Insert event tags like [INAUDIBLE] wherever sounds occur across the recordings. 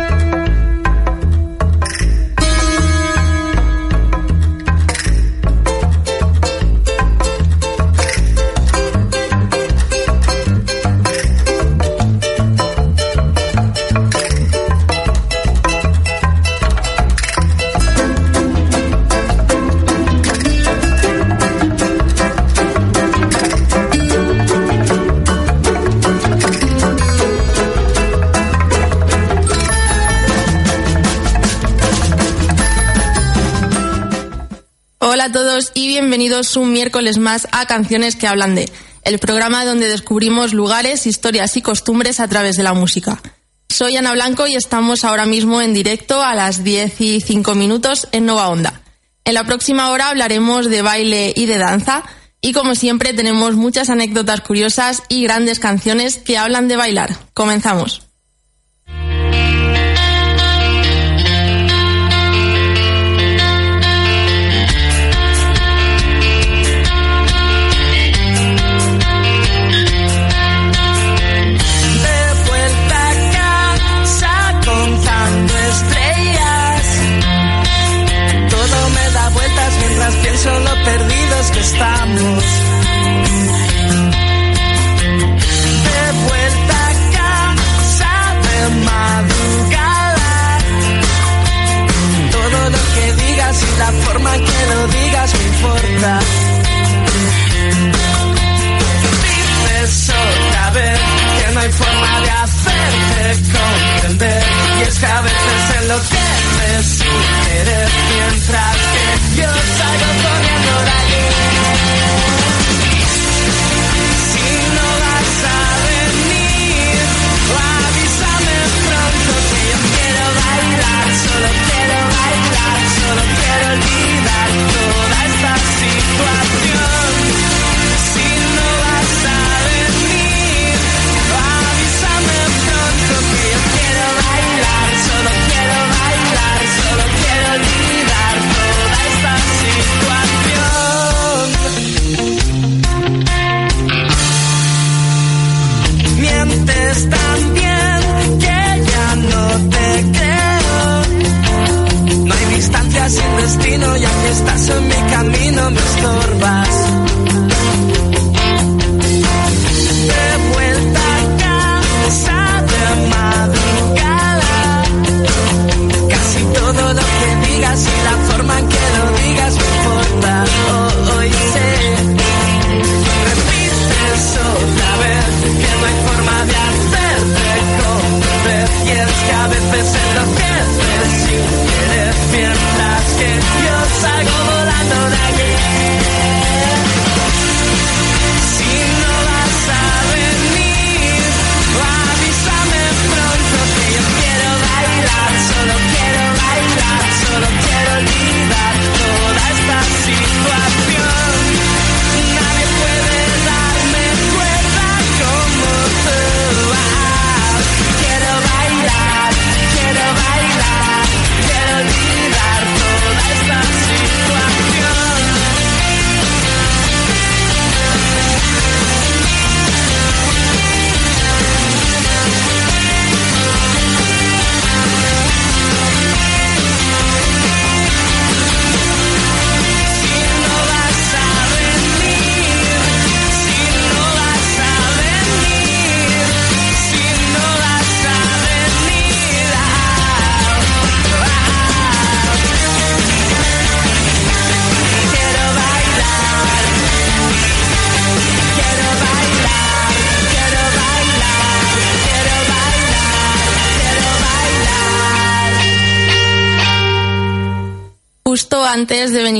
Thank you. Bienvenidos un miércoles más a Canciones que hablan de, el programa donde descubrimos lugares, historias y costumbres a través de la música. Soy Ana Blanco y estamos ahora mismo en directo a las 10 y 5 minutos en Nova Onda. En la próxima hora hablaremos de baile y de danza y como siempre tenemos muchas anécdotas curiosas y grandes canciones que hablan de bailar. Comenzamos.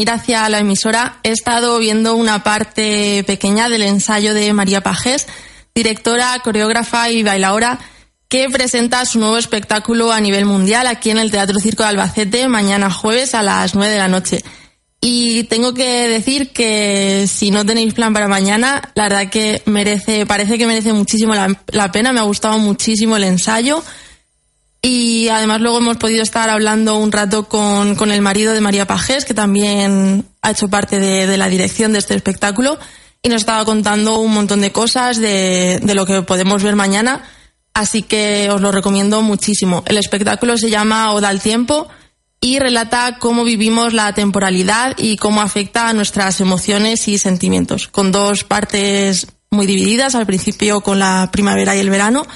Venir hacia la emisora he estado viendo una parte pequeña del ensayo de María Pajés, directora, coreógrafa y bailaora, que presenta su nuevo espectáculo a nivel mundial aquí en el Teatro Circo de Albacete mañana jueves a las 9 de la noche. Y tengo que decir que si no tenéis plan para mañana, la verdad que merece, parece que merece muchísimo la, pena. Me ha gustado muchísimo el ensayo. Y además luego hemos podido estar hablando un rato con, con el marido de María Pajés, que también ha hecho parte de, de, la dirección de este espectáculo. Y nos estaba contando un montón de cosas de, de lo que podemos ver mañana así que os lo recomiendo muchísimo. El espectáculo se llama Oda al Tiempo y relata cómo vivimos la temporalidad y cómo afecta a nuestras emociones y sentimientos, con dos partes muy divididas, al principio con la primavera y el verano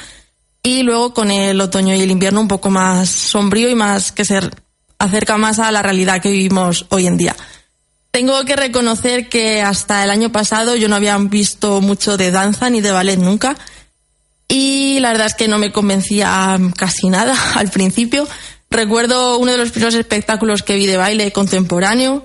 y luego con el otoño y el invierno un poco más sombrío y más que se acerca más a la realidad que vivimos hoy en día. Tengo que reconocer que hasta el año pasado yo no había visto mucho de danza ni de ballet nunca y la verdad es que no me convencía casi nada [LAUGHS] al principio. Recuerdo uno de los primeros espectáculos que vi de baile contemporáneo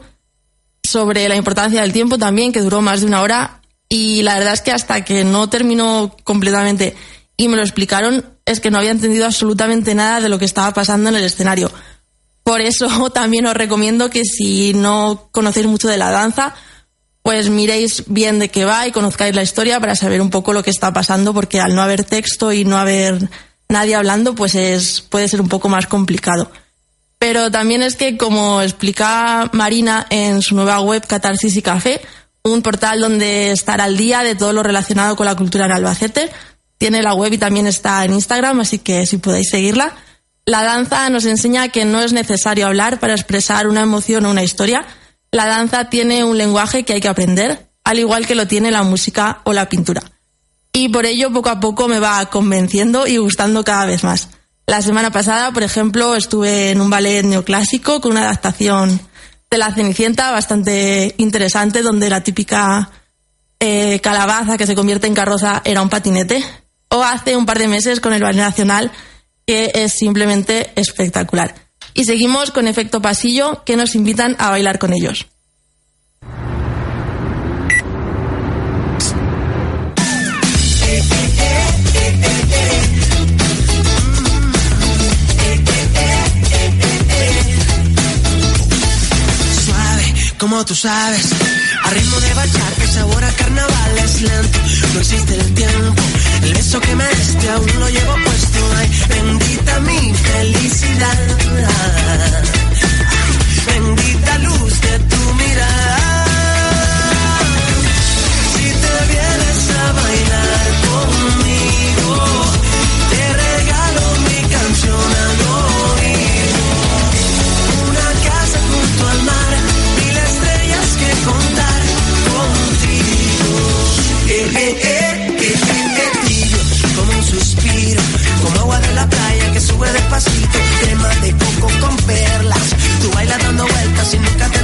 sobre la importancia del tiempo también, que duró más de una hora. Y la verdad es que hasta que no terminó completamente y me lo explicaron, es que no había entendido absolutamente nada de lo que estaba pasando en el escenario. Por eso [LAUGHS] también os recomiendo que si no conocéis mucho de la danza, pues miréis bien de qué va y conozcáis la historia para saber un poco lo que está pasando, porque al no haber texto y no haber nadie hablando, pues es, puede ser un poco más complicado. Pero también es que, como explica Marina en su nueva web Catarsis y Café, un portal donde estar al día de todo lo relacionado con la cultura en Albacete, tiene la web y también está en Instagram, así que si podéis seguirla. La danza nos enseña que no es necesario hablar para expresar una emoción o una historia, la danza tiene un lenguaje que hay que aprender, al igual que lo tiene la música o la pintura. Y por ello poco a poco me va convenciendo y gustando cada vez más. La semana pasada, por ejemplo, estuve en un ballet neoclásico con una adaptación de La Cenicienta bastante interesante, donde la típica eh, calabaza que se convierte en carroza era un patinete. O hace un par de meses con el Ballet Nacional, que es simplemente espectacular. Y seguimos con efecto pasillo que nos invitan a bailar con ellos. Suave, como tú sabes, a ritmo de bachata, sabor a carnaval es lento, no existe el tiempo el beso que me diste aún lo llevo puesto. Ay, bendita mi felicidad. bendita luz de tu mirada. Si te vienes a bailar despacito, crema de coco con perlas. Tú bailas dando vueltas y nunca te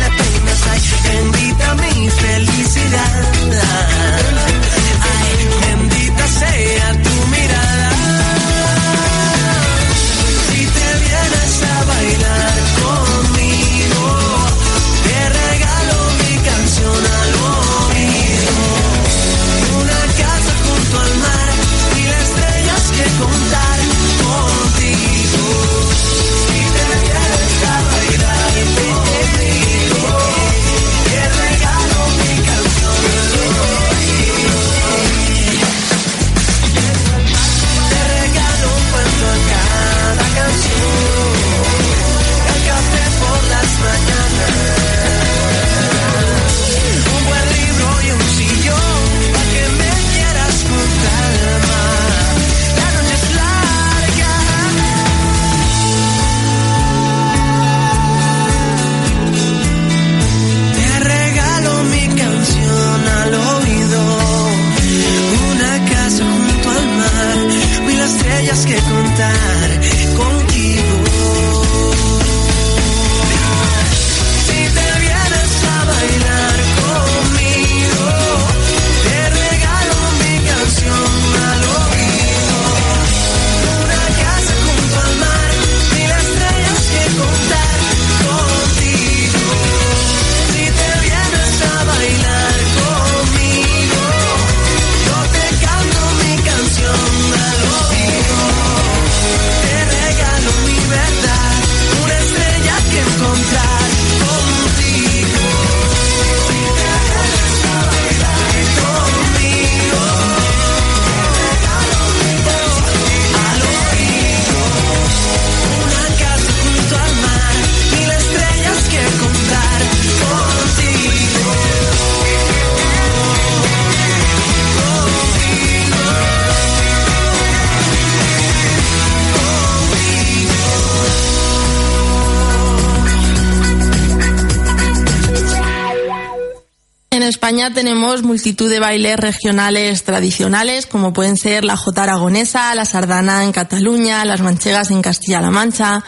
España tenemos multitud de bailes regionales tradicionales, como pueden ser la jota aragonesa, la sardana en Cataluña, las manchegas en Castilla-La Mancha,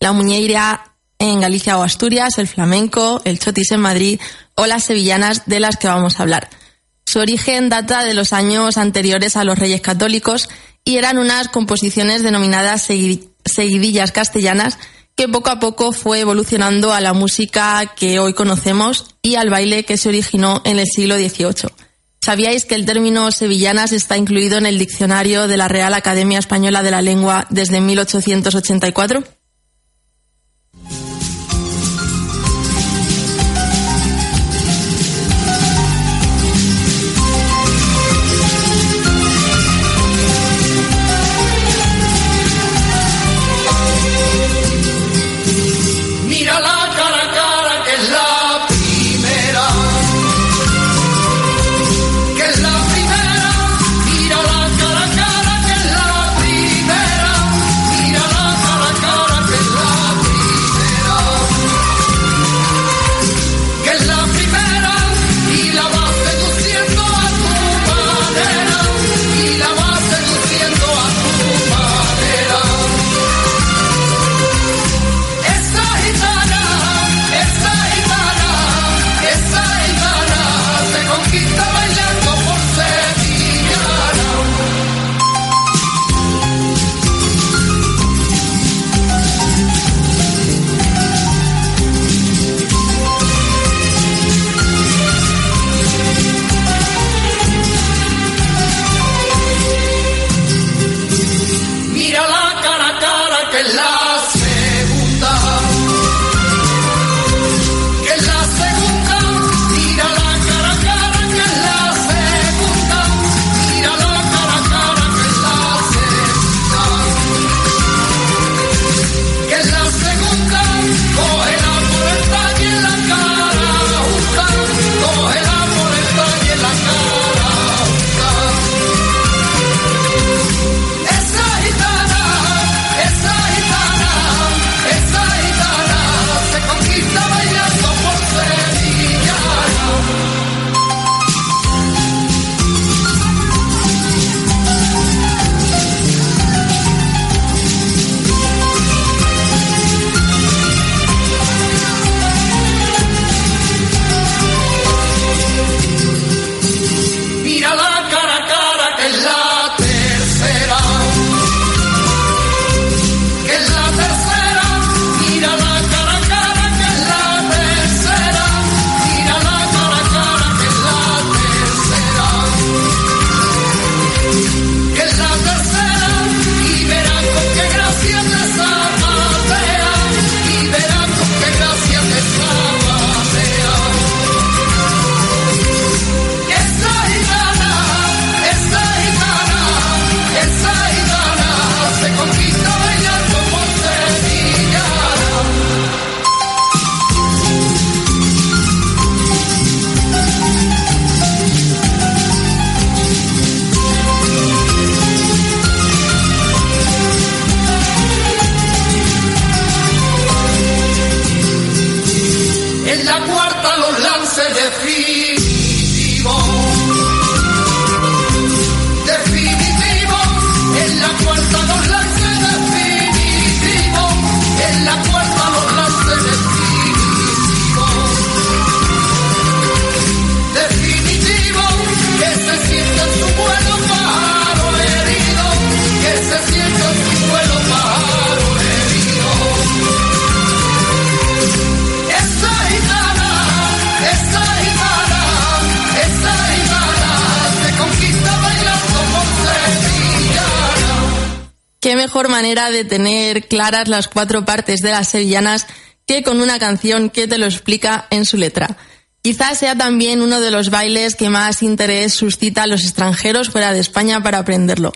la muñeira en Galicia o Asturias, el flamenco, el chotis en Madrid o las sevillanas de las que vamos a hablar. Su origen data de los años anteriores a los Reyes Católicos y eran unas composiciones denominadas seguidillas castellanas que poco a poco fue evolucionando a la música que hoy conocemos y al baile que se originó en el siglo XVIII. ¿Sabíais que el término sevillanas está incluido en el diccionario de la Real Academia Española de la Lengua desde 1884? Manera de tener claras las cuatro partes de las sevillanas que con una canción que te lo explica en su letra. Quizás sea también uno de los bailes que más interés suscita a los extranjeros fuera de España para aprenderlo.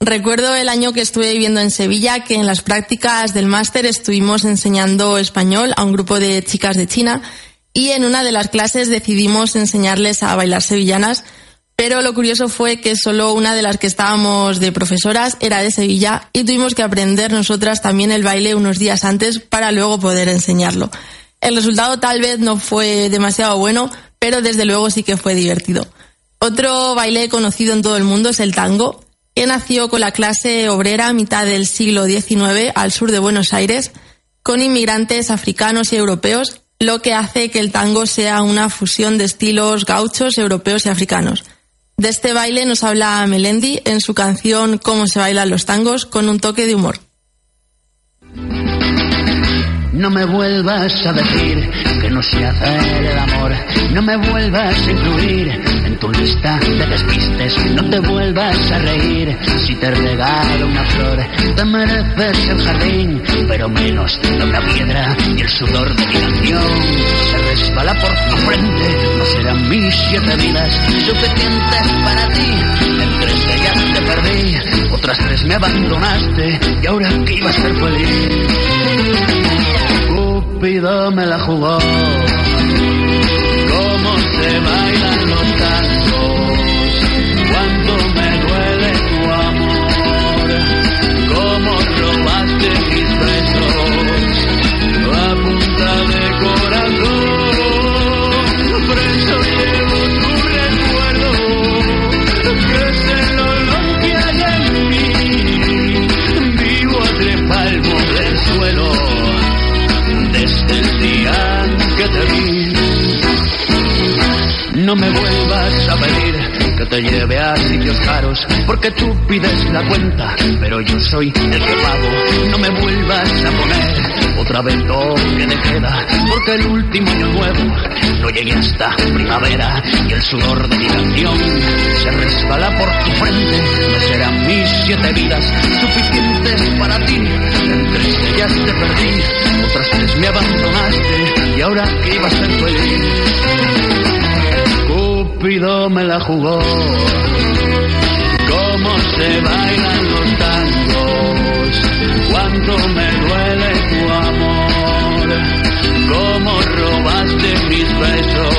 Recuerdo el año que estuve viviendo en Sevilla que en las prácticas del máster estuvimos enseñando español a un grupo de chicas de China y en una de las clases decidimos enseñarles a bailar sevillanas pero lo curioso fue que solo una de las que estábamos de profesoras era de Sevilla y tuvimos que aprender nosotras también el baile unos días antes para luego poder enseñarlo. El resultado tal vez no fue demasiado bueno, pero desde luego sí que fue divertido. Otro baile conocido en todo el mundo es el tango, que nació con la clase obrera a mitad del siglo XIX al sur de Buenos Aires, con inmigrantes africanos y europeos, lo que hace que el tango sea una fusión de estilos gauchos, europeos y africanos. De este baile nos habla Melendi en su canción Cómo se bailan los tangos con un toque de humor. No me vuelvas a decir que no sé hacer el amor. No me vuelvas a incluir en tu lista de despistes. No te vuelvas a reír si te regalo una flor. Te mereces el jardín, pero menos de una piedra y el sudor de mi canción. Se resbala por tu frente. No serán mis siete vidas suficientes para ti. En tres de ellas te perdí, otras tres me abandonaste y ahora que iba a ser feliz. Cupido me la jugó. Cómo se bailan pides la cuenta, pero yo soy el que pago. No me vuelvas a poner otra vez toque de queda, porque el último año nuevo no llegué hasta primavera y el sudor de mi canción se resbala por tu frente. No serán mis siete vidas suficientes para ti. En tres de ellas te perdí, otras tres me abandonaste y ahora que iba a ser feliz. Cupido me la jugó. Se bailan los tangos, cuánto me duele tu amor, cómo robaste mis besos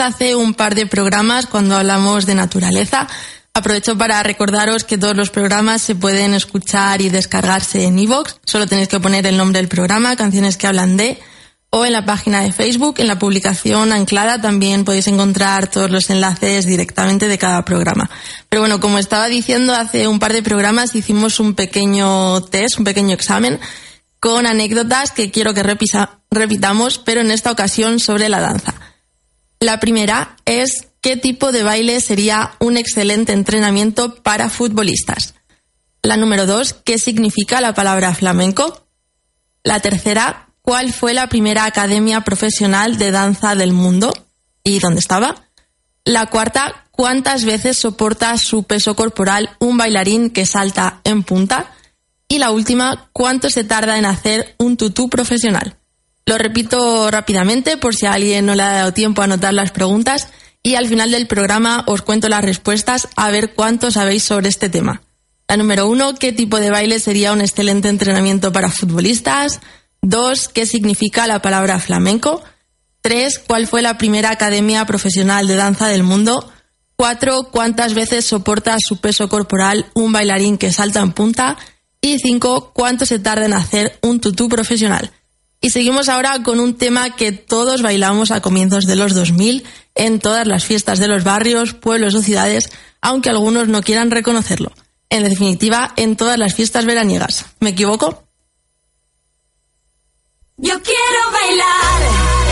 hace un par de programas cuando hablamos de naturaleza, aprovecho para recordaros que todos los programas se pueden escuchar y descargarse en iVoox. Solo tenéis que poner el nombre del programa, canciones que hablan de, o en la página de Facebook, en la publicación anclada también podéis encontrar todos los enlaces directamente de cada programa. Pero bueno, como estaba diciendo, hace un par de programas hicimos un pequeño test, un pequeño examen con anécdotas que quiero que repitamos, pero en esta ocasión sobre la danza. La primera es qué tipo de baile sería un excelente entrenamiento para futbolistas. La número dos, qué significa la palabra flamenco. La tercera, cuál fue la primera academia profesional de danza del mundo y dónde estaba. La cuarta, cuántas veces soporta su peso corporal un bailarín que salta en punta. Y la última, cuánto se tarda en hacer un tutú profesional. Lo repito rápidamente por si a alguien no le ha dado tiempo a anotar las preguntas y al final del programa os cuento las respuestas a ver cuánto sabéis sobre este tema. La número uno, ¿qué tipo de baile sería un excelente entrenamiento para futbolistas? Dos, ¿qué significa la palabra flamenco? Tres, ¿cuál fue la primera academia profesional de danza del mundo? Cuatro, ¿cuántas veces soporta su peso corporal un bailarín que salta en punta? Y cinco, ¿cuánto se tarda en hacer un tutú profesional? Y seguimos ahora con un tema que todos bailamos a comienzos de los 2000 en todas las fiestas de los barrios, pueblos o ciudades, aunque algunos no quieran reconocerlo. En definitiva, en todas las fiestas veraniegas. ¿Me equivoco? Yo quiero bailar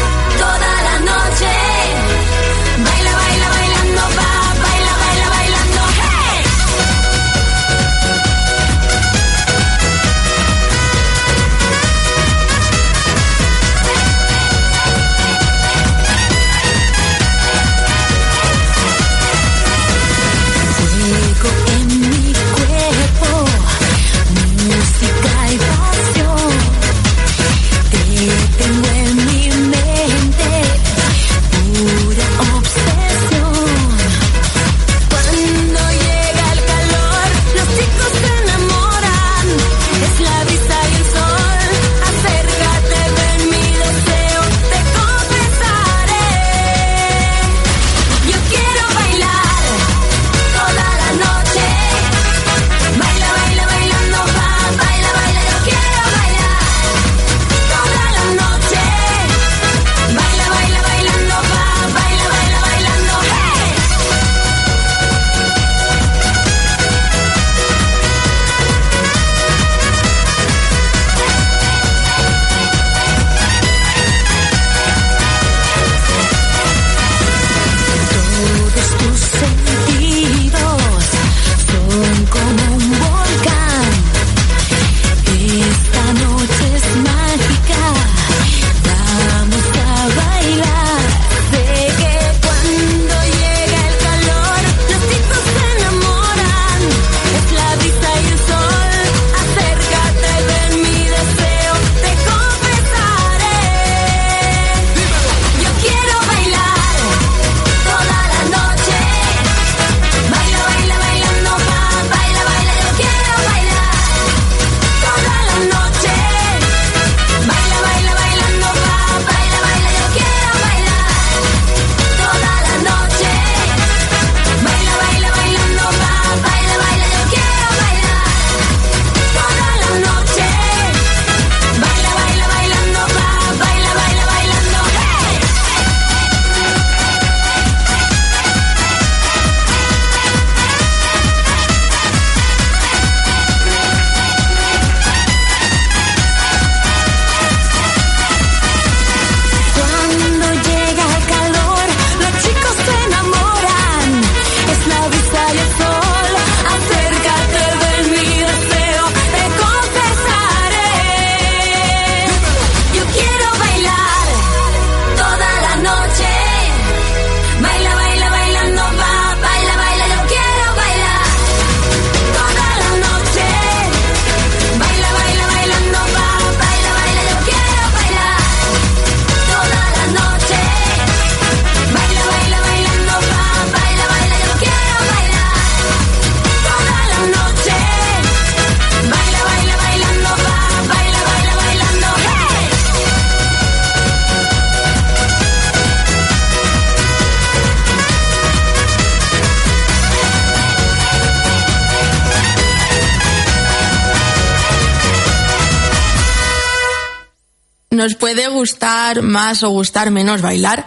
gustar más o gustar menos bailar,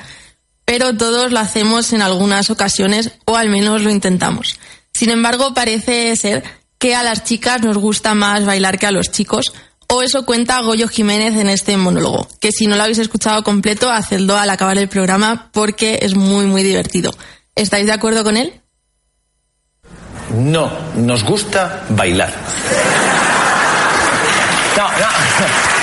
pero todos lo hacemos en algunas ocasiones o al menos lo intentamos. Sin embargo, parece ser que a las chicas nos gusta más bailar que a los chicos, o eso cuenta Goyo Jiménez en este monólogo, que si no lo habéis escuchado completo, hacedlo al acabar el programa porque es muy muy divertido. ¿Estáis de acuerdo con él? No, nos gusta bailar. No, no.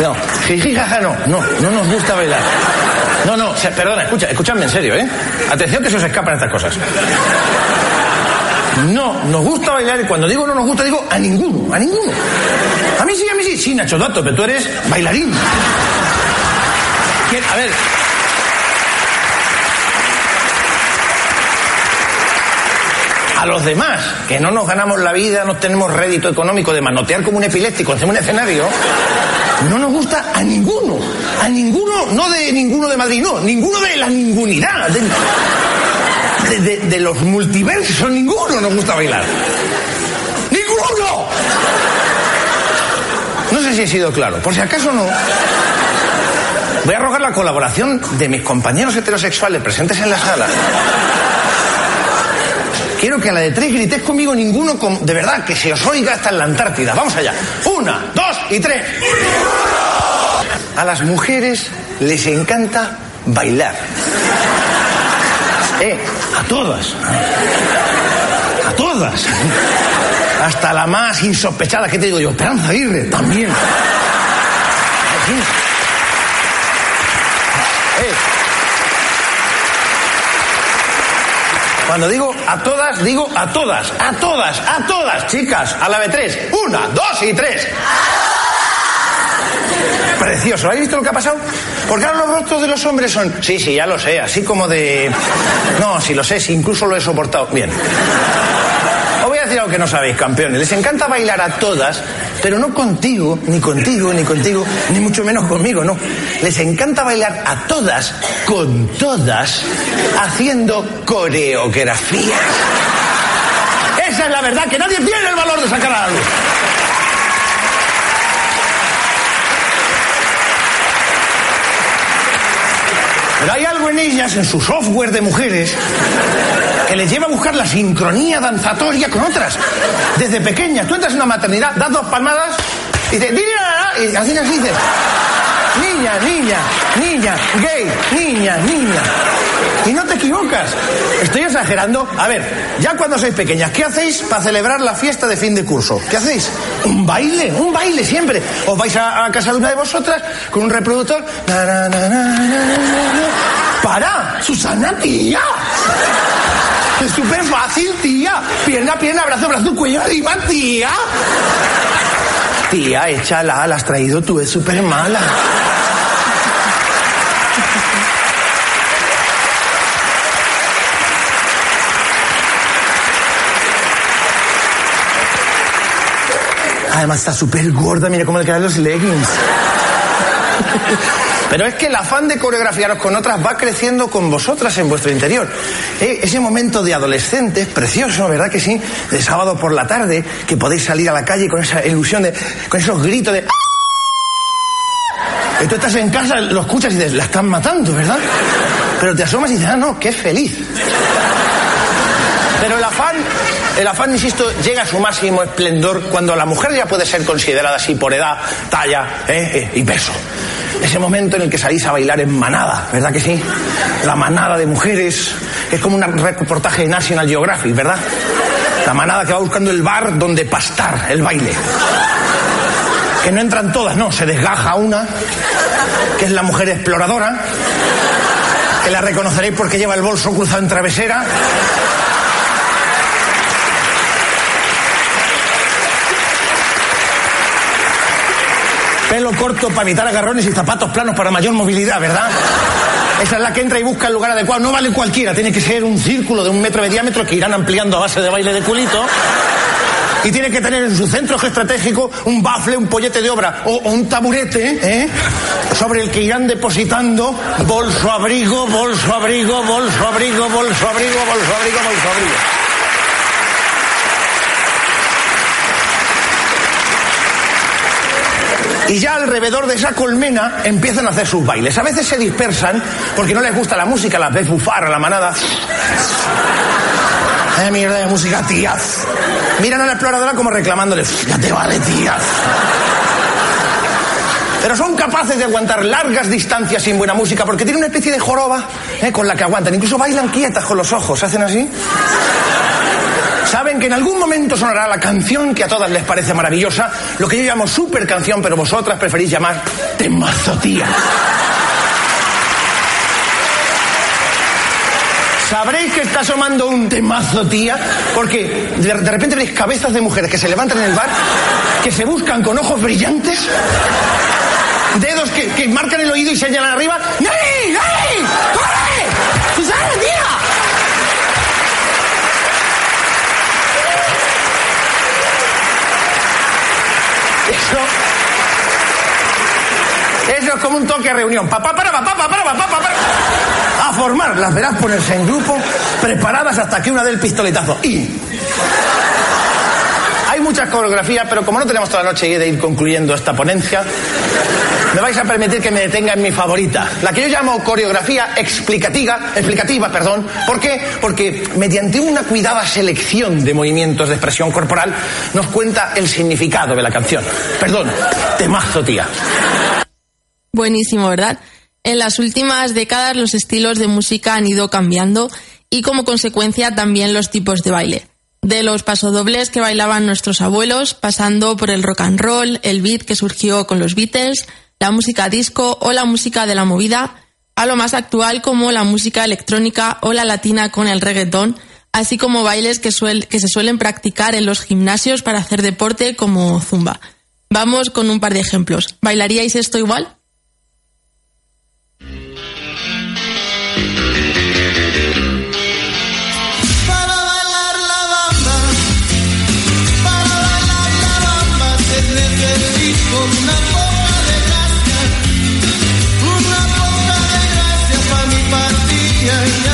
No, jiji, jaja, no, no, no nos gusta bailar. No, no, perdona, escucha, escúchame en serio, ¿eh? Atención que se os escapan estas cosas. No, nos gusta bailar y cuando digo no nos gusta digo a ninguno, a ninguno. A mí sí, a mí sí, sí, Nacho Dato, pero tú eres bailarín. A ver, a los demás, que no nos ganamos la vida, no tenemos rédito económico de manotear como un epiléptico en un escenario, no nos gusta a ninguno. A ninguno, no de ninguno de Madrid, no. Ninguno de la ningunidad. De, de, de los multiversos, ninguno nos gusta bailar. ¡Ninguno! No sé si he sido claro. Por si acaso no. Voy a rogar la colaboración de mis compañeros heterosexuales presentes en la sala. Quiero que a la de tres gritéis conmigo ninguno, con- de verdad, que se os oiga hasta en la Antártida. Vamos allá. Una, dos y tres. A las mujeres les encanta bailar. Eh, a todas. A todas. Hasta la más insospechada que te digo yo, Esperanza Aguirre, también. Eh. Cuando digo a todas, digo a todas, a todas, a todas, chicas, a la de tres. Una, dos y tres. Precioso. ¿Habéis visto lo que ha pasado? Porque ahora los rostros de los hombres son. Sí, sí, ya lo sé, así como de. No, sí lo sé, sí, incluso lo he soportado. Bien. Os voy a decir algo que no sabéis, campeones. Les encanta bailar a todas, pero no contigo, ni contigo, ni contigo, ni mucho menos conmigo, no. Les encanta bailar a todas, con todas, haciendo coreografías. Esa es la verdad, que nadie tiene el valor de sacar a la luz. Pero hay algo en ellas, en su software de mujeres, que les lleva a buscar la sincronía danzatoria con otras. Desde pequeña, tú entras en una maternidad, das dos palmadas y dices, y así así dices, niña, niña, niña, gay, niña, niña. Y no te equivocas. Estoy exagerando. A ver, ya cuando sois pequeñas, ¿qué hacéis para celebrar la fiesta de fin de curso? ¿Qué hacéis? Un baile, un baile siempre. Os vais a, a casa de una de vosotras con un reproductor. ¡Para! ¡Susana, tía! Es súper fácil, tía. Pierna, pierna, brazo, brazo, cuello arriba, tía. Tía, échala, la has traído tú, es súper mala. Además está súper gorda, mira cómo le quedan los leggings. Pero es que el afán de coreografiaros con otras va creciendo con vosotras en vuestro interior. Eh, ese momento de adolescentes, precioso, ¿verdad que sí? De sábado por la tarde, que podéis salir a la calle con esa ilusión de. con esos gritos de. Y tú estás en casa, lo escuchas y dices, la están matando, ¿verdad? Pero te asomas y dices, ah, no, qué feliz. Pero el afán, el afán, insisto, llega a su máximo esplendor cuando la mujer ya puede ser considerada así por edad, talla ¿eh? Eh, y peso. Ese momento en el que salís a bailar en manada, ¿verdad que sí? La manada de mujeres es como un reportaje de National Geographic, ¿verdad? La manada que va buscando el bar donde pastar el baile. Que no entran todas, no, se desgaja una, que es la mujer exploradora, que la reconoceréis porque lleva el bolso cruzado en travesera. Pelo corto para evitar agarrones y zapatos planos para mayor movilidad, ¿verdad? Esa es la que entra y busca el lugar adecuado. No vale cualquiera, tiene que ser un círculo de un metro de diámetro que irán ampliando a base de baile de culito. Y tiene que tener en su centro estratégico un bafle, un pollete de obra o, un taburete, ¿eh? Sobre el que irán depositando bolso abrigo, bolso abrigo, bolso abrigo, bolso abrigo, bolso abrigo, bolso abrigo. Y ya alrededor de esa colmena empiezan a hacer sus bailes. A veces se dispersan porque no les gusta la música, las ves bufar a la manada. Eh, mierda de música, tías. Miran a la exploradora como reclamándole, ya te vale, tías. Pero son capaces de aguantar largas distancias sin buena música porque tienen una especie de joroba eh, con la que aguantan. Incluso bailan quietas con los ojos, hacen así. Saben que en algún momento sonará la canción que a todas les parece maravillosa, lo que yo llamo super canción, pero vosotras preferís llamar temazo tía. Sabréis que está asomando un temazo tía, porque de, repente veréis cabezas de mujeres que se levantan en el bar, que se buscan con ojos brillantes, dedos que, que marcan el oído y señalan arriba. ¡Ney! Eso, es como un toque a reunión. Papá, para, papá, para, para, papá, para. A formar, las verás ponerse en grupo, preparadas hasta que una dé el pistoletazo. Y. Muchas coreografías, pero como no tenemos toda la noche de ir concluyendo esta ponencia, me vais a permitir que me detenga en mi favorita, la que yo llamo coreografía explicativa, explicativa, perdón. ¿Por qué? Porque mediante una cuidada selección de movimientos de expresión corporal nos cuenta el significado de la canción. Perdón, temazo, tía. Buenísimo, ¿verdad? En las últimas décadas los estilos de música han ido cambiando y como consecuencia también los tipos de baile. De los pasodobles que bailaban nuestros abuelos, pasando por el rock and roll, el beat que surgió con los Beatles, la música disco o la música de la movida, a lo más actual como la música electrónica o la latina con el reggaetón, así como bailes que, que se suelen practicar en los gimnasios para hacer deporte como zumba. Vamos con un par de ejemplos. ¿Bailaríais esto igual? Partida y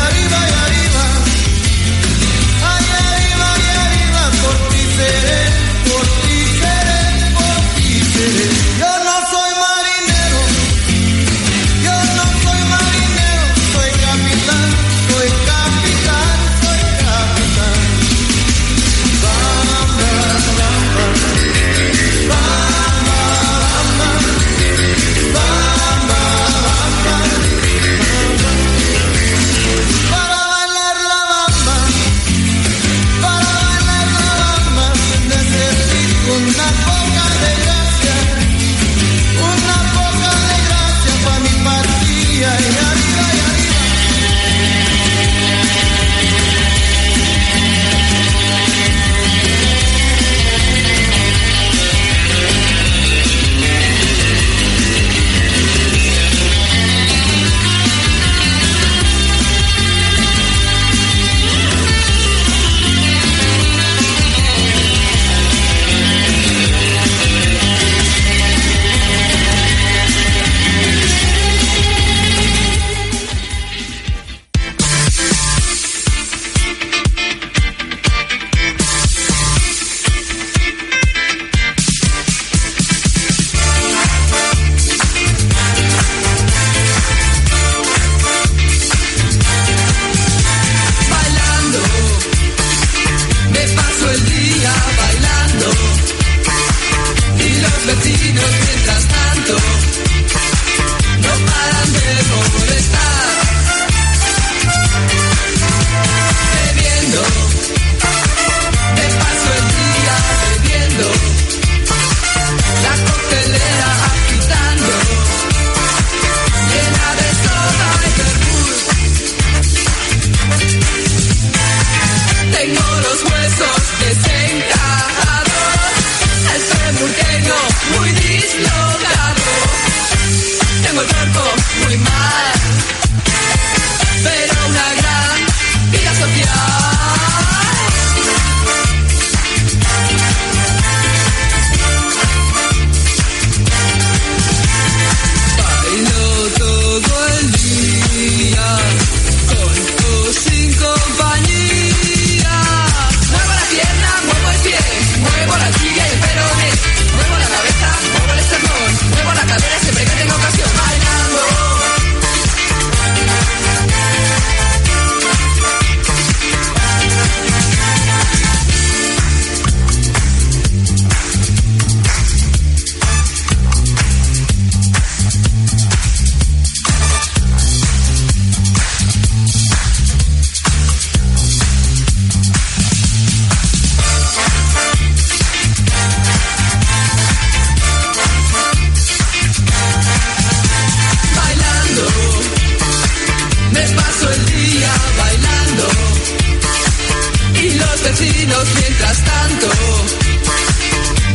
mientras tanto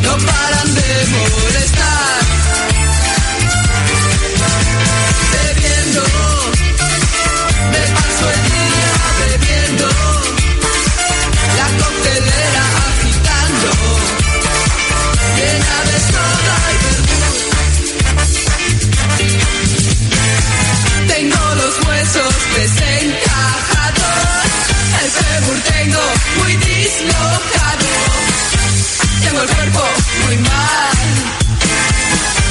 no paran de molestar. Muy mal,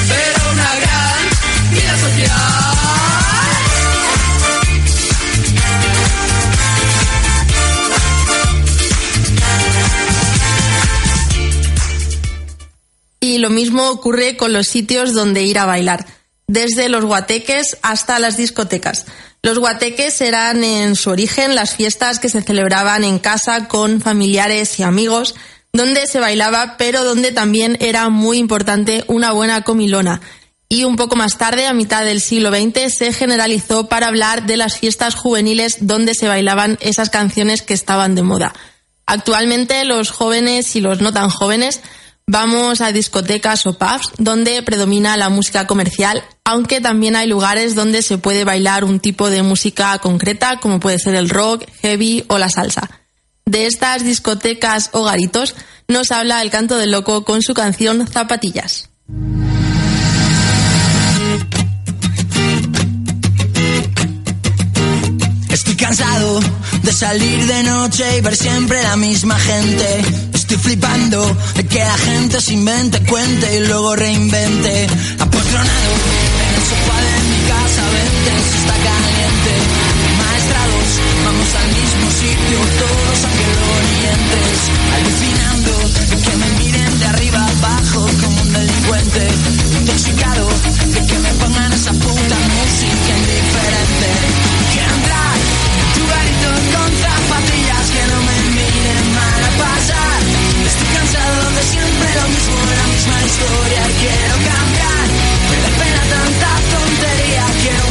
pero una gran vida social. Y lo mismo ocurre con los sitios donde ir a bailar, desde los guateques hasta las discotecas. Los guateques eran en su origen las fiestas que se celebraban en casa con familiares y amigos, donde se bailaba, pero donde también era muy importante una buena comilona. Y un poco más tarde, a mitad del siglo XX, se generalizó para hablar de las fiestas juveniles donde se bailaban esas canciones que estaban de moda. Actualmente los jóvenes y los no tan jóvenes vamos a discotecas o pubs donde predomina la música comercial, aunque también hay lugares donde se puede bailar un tipo de música concreta, como puede ser el rock, heavy o la salsa. De estas discotecas o garitos nos habla el canto del loco con su canción Zapatillas. Estoy cansado de salir de noche y ver siempre la misma gente. Estoy flipando de que la gente se invente, cuente y luego reinvente. Apotronado en el sofá de mi casa, vente, está caliente. Maestrados, vamos al mismo sitio, todos entres. Alucinando de que me miren de arriba abajo como un delincuente. Intoxicado de que me pongan esa puta música indiferente. Quiero entrar garito con zapatillas que no me miren mal a pasar. Estoy cansado de siempre lo mismo, la misma historia y quiero cambiar. Me da pena tanta tontería, quiero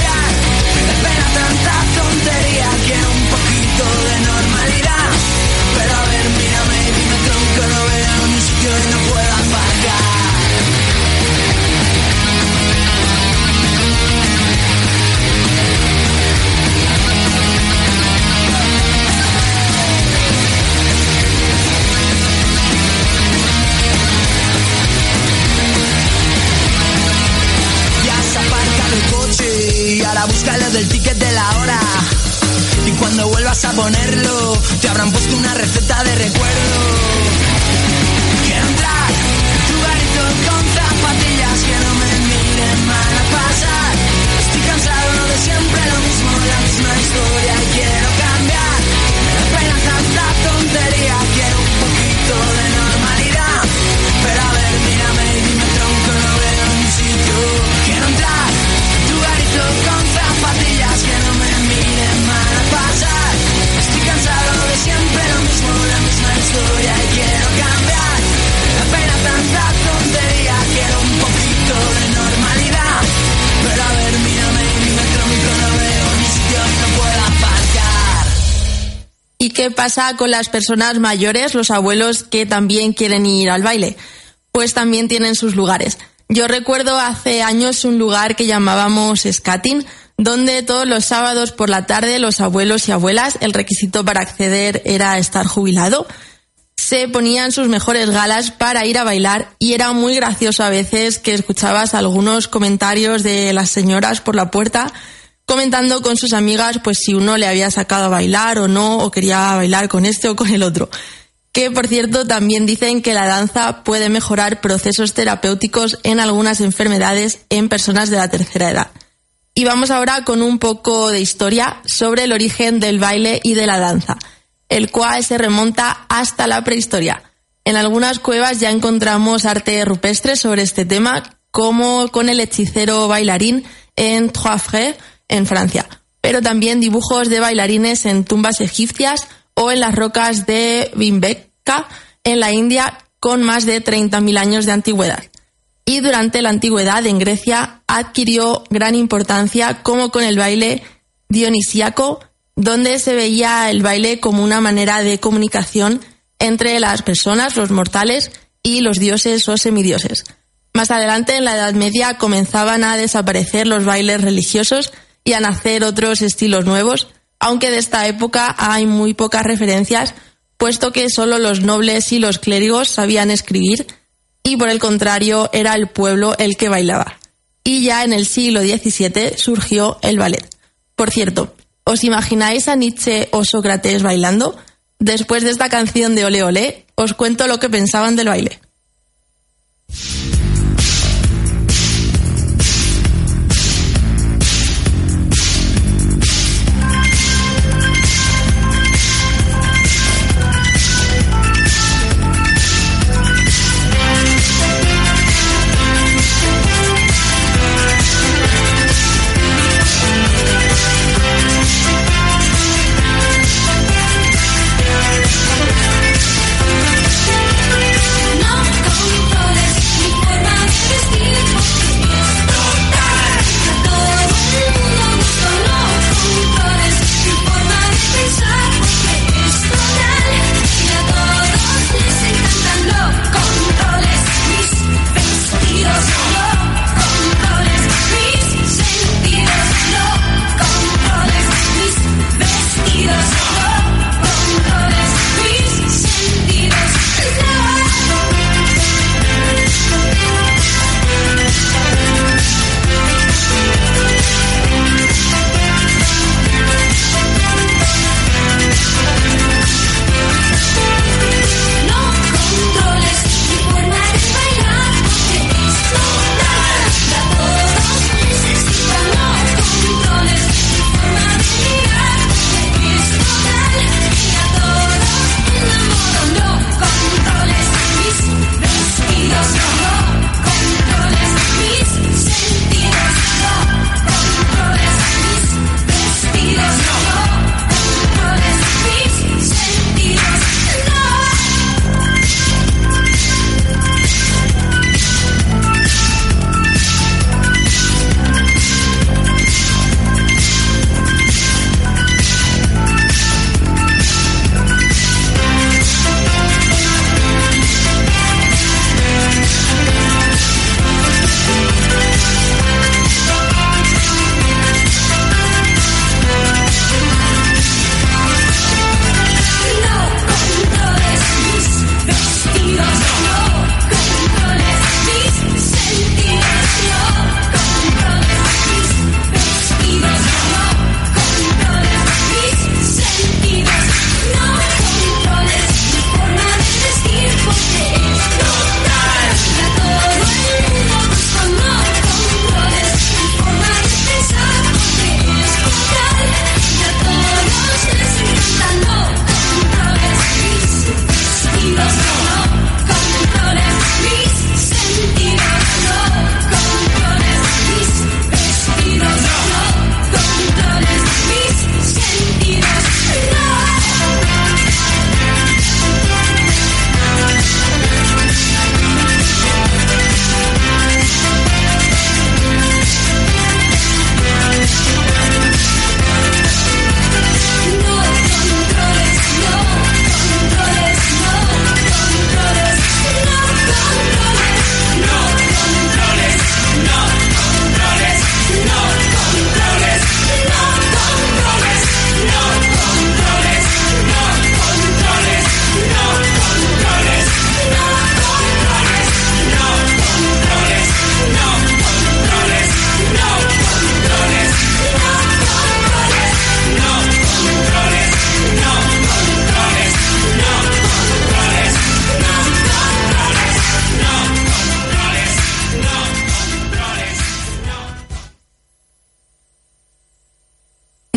Pero a ver, mírame y dime tronco, no veo ni sitio y no puedo aparcar. Pasa con las personas mayores, los abuelos que también quieren ir al baile? Pues también tienen sus lugares. Yo recuerdo hace años un lugar que llamábamos Skating, donde todos los sábados por la tarde los abuelos y abuelas, el requisito para acceder era estar jubilado, se ponían sus mejores galas para ir a bailar y era muy gracioso a veces que escuchabas algunos comentarios de las señoras por la puerta comentando con sus amigas pues si uno le había sacado a bailar o no o quería bailar con este o con el otro. Que por cierto también dicen que la danza puede mejorar procesos terapéuticos en algunas enfermedades en personas de la tercera edad. Y vamos ahora con un poco de historia sobre el origen del baile y de la danza, el cual se remonta hasta la prehistoria. En algunas cuevas ya encontramos arte rupestre sobre este tema, como con el hechicero bailarín en Trois Frères, en Francia, pero también dibujos de bailarines en tumbas egipcias o en las rocas de Bhimbetka, en la India, con más de 30.000 años de antigüedad. Y durante la antigüedad en Grecia adquirió gran importancia como con el baile dionisíaco, donde se veía el baile como una manera de comunicación entre las personas, los mortales, y los dioses o semidioses. Más adelante, en la Edad Media, comenzaban a desaparecer los bailes religiosos y a nacer otros estilos nuevos, aunque de esta época hay muy pocas referencias, puesto que solo los nobles y los clérigos sabían escribir y por el contrario era el pueblo el que bailaba. Y ya en el siglo XVII surgió el ballet. Por cierto, ¿os imagináis a Nietzsche o Sócrates bailando? Después de esta canción de Ole Ole, os cuento lo que pensaban del baile.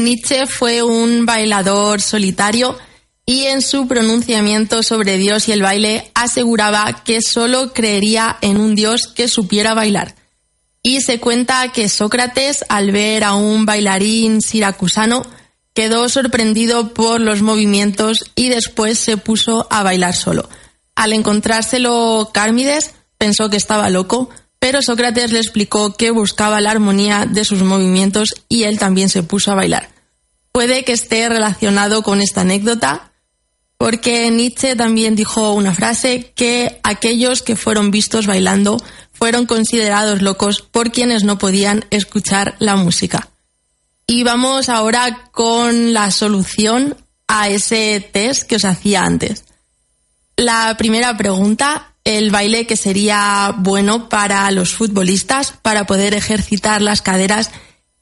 Nietzsche fue un bailador solitario y en su pronunciamiento sobre Dios y el baile aseguraba que solo creería en un Dios que supiera bailar. Y se cuenta que Sócrates, al ver a un bailarín siracusano, quedó sorprendido por los movimientos y después se puso a bailar solo. Al encontrárselo Cármides, pensó que estaba loco, pero Sócrates le explicó que buscaba la armonía de sus movimientos y él también se puso a bailar. Puede que esté relacionado con esta anécdota, porque Nietzsche también dijo una frase que aquellos que fueron vistos bailando fueron considerados locos por quienes no podían escuchar la música. Y vamos ahora con la solución a ese test que os hacía antes. La primera pregunta, el baile que sería bueno para los futbolistas para poder ejercitar las caderas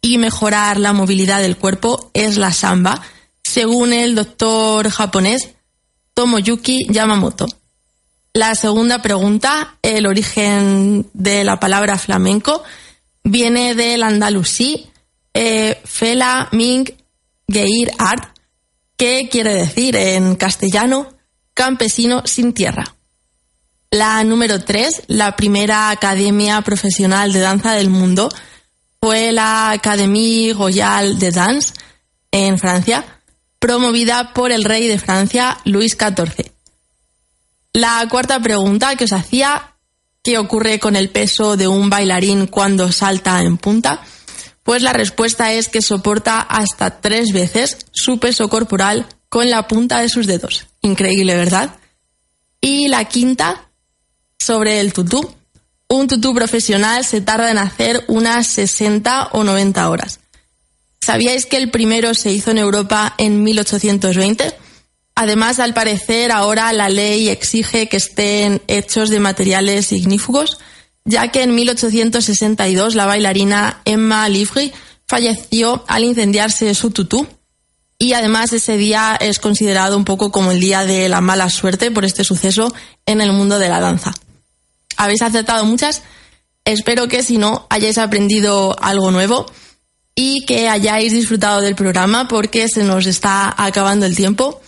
y mejorar la movilidad del cuerpo es la samba, según el doctor japonés Tomoyuki Yamamoto. La segunda pregunta, el origen de la palabra flamenco, viene del andalusí eh, Fela Ming Geir Art, que quiere decir en castellano campesino sin tierra. La número tres, la primera academia profesional de danza del mundo, fue la Académie Royale de Danse en Francia, promovida por el rey de Francia, Luis XIV. La cuarta pregunta que os hacía, ¿qué ocurre con el peso de un bailarín cuando salta en punta? Pues la respuesta es que soporta hasta tres veces su peso corporal con la punta de sus dedos. Increíble, ¿verdad? Y la quinta, sobre el tutú. Un tutú profesional se tarda en hacer unas 60 o 90 horas. ¿Sabíais que el primero se hizo en Europa en 1820? Además, al parecer, ahora la ley exige que estén hechos de materiales ignífugos, ya que en 1862 la bailarina Emma Livry falleció al incendiarse su tutú. Y además ese día es considerado un poco como el día de la mala suerte por este suceso en el mundo de la danza. ¿Habéis acertado muchas? Espero que si no hayáis aprendido algo nuevo y que hayáis disfrutado del programa porque se nos está acabando el tiempo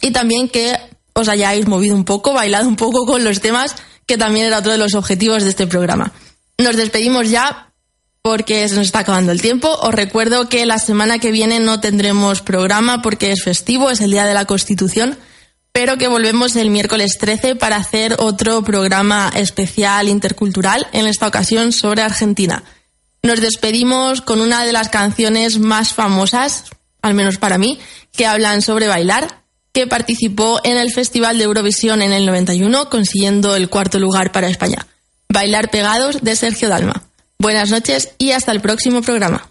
y también que os hayáis movido un poco, bailado un poco con los temas, que también era otro de los objetivos de este programa. Nos despedimos ya porque se nos está acabando el tiempo. Os recuerdo que la semana que viene no tendremos programa porque es festivo, es el Día de la Constitución, pero que volvemos el miércoles 13 para hacer otro programa especial intercultural, en esta ocasión sobre Argentina. Nos despedimos con una de las canciones más famosas, al menos para mí, que hablan sobre bailar, que participó en el Festival de Eurovisión en el 91, consiguiendo el cuarto lugar para España. Bailar pegados de Sergio Dalma. Buenas noches y hasta el próximo programa.